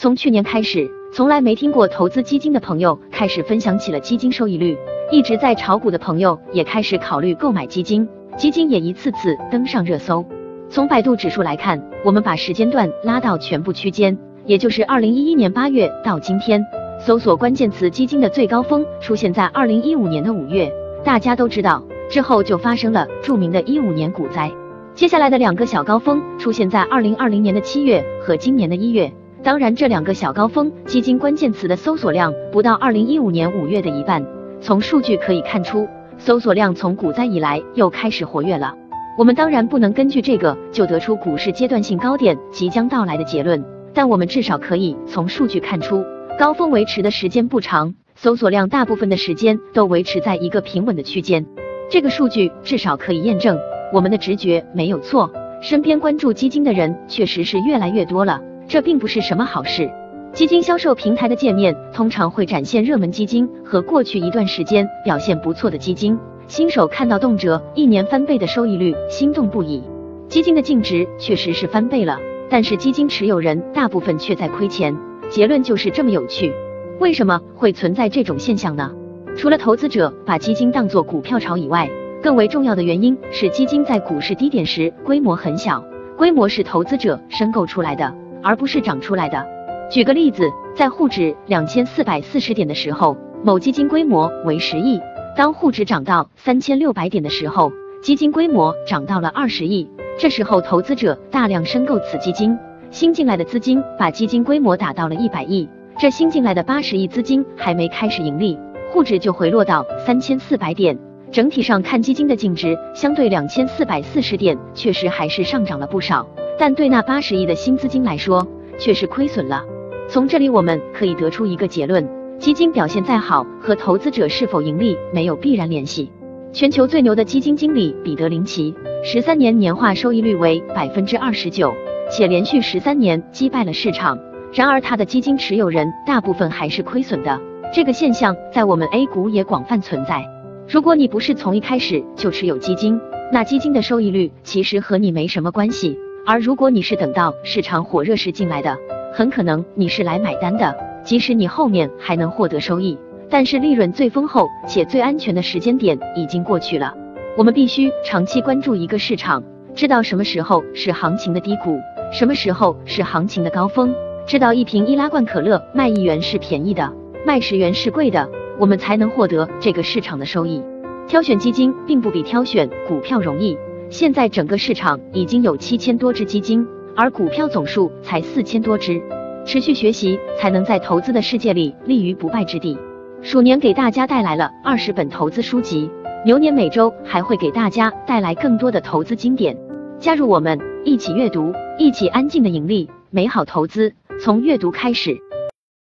从去年开始，从来没听过投资基金的朋友开始分享起了基金收益率，一直在炒股的朋友也开始考虑购买基金，基金也一次次登上热搜。从百度指数来看，我们把时间段拉到全部区间，也就是二零一一年八月到今天，搜索关键词基金的最高峰出现在二零一五年的五月。大家都知道，之后就发生了著名的一五年股灾。接下来的两个小高峰出现在二零二零年的七月和今年的一月。当然，这两个小高峰基金关键词的搜索量不到二零一五年五月的一半。从数据可以看出，搜索量从股灾以来又开始活跃了。我们当然不能根据这个就得出股市阶段性高点即将到来的结论，但我们至少可以从数据看出，高峰维持的时间不长，搜索量大部分的时间都维持在一个平稳的区间。这个数据至少可以验证我们的直觉没有错，身边关注基金的人确实是越来越多了。这并不是什么好事。基金销售平台的界面通常会展现热门基金和过去一段时间表现不错的基金。新手看到动辄一年翻倍的收益率，心动不已。基金的净值确实是翻倍了，但是基金持有人大部分却在亏钱。结论就是这么有趣。为什么会存在这种现象呢？除了投资者把基金当作股票炒以外，更为重要的原因是基金在股市低点时规模很小，规模是投资者申购出来的。而不是涨出来的。举个例子，在沪指两千四百四十点的时候，某基金规模为十亿；当沪指涨到三千六百点的时候，基金规模涨到了二十亿。这时候，投资者大量申购此基金，新进来的资金把基金规模打到了一百亿。这新进来的八十亿资金还没开始盈利，沪指就回落到三千四百点。整体上看，基金的净值相对两千四百四十点，确实还是上涨了不少。但对那八十亿的新资金来说，却是亏损了。从这里我们可以得出一个结论：基金表现再好，和投资者是否盈利没有必然联系。全球最牛的基金经理彼得林奇，十三年年化收益率为百分之二十九，且连续十三年击败了市场。然而他的基金持有人大部分还是亏损的。这个现象在我们 A 股也广泛存在。如果你不是从一开始就持有基金，那基金的收益率其实和你没什么关系。而如果你是等到市场火热时进来的，很可能你是来买单的，即使你后面还能获得收益，但是利润最丰厚且最安全的时间点已经过去了。我们必须长期关注一个市场，知道什么时候是行情的低谷，什么时候是行情的高峰，知道一瓶易拉罐可乐卖一元是便宜的，卖十元是贵的，我们才能获得这个市场的收益。挑选基金并不比挑选股票容易。现在整个市场已经有七千多只基金，而股票总数才四千多只。持续学习才能在投资的世界里立于不败之地。鼠年给大家带来了二十本投资书籍，牛年每周还会给大家带来更多的投资经典。加入我们，一起阅读，一起安静的盈利。美好投资从阅读开始。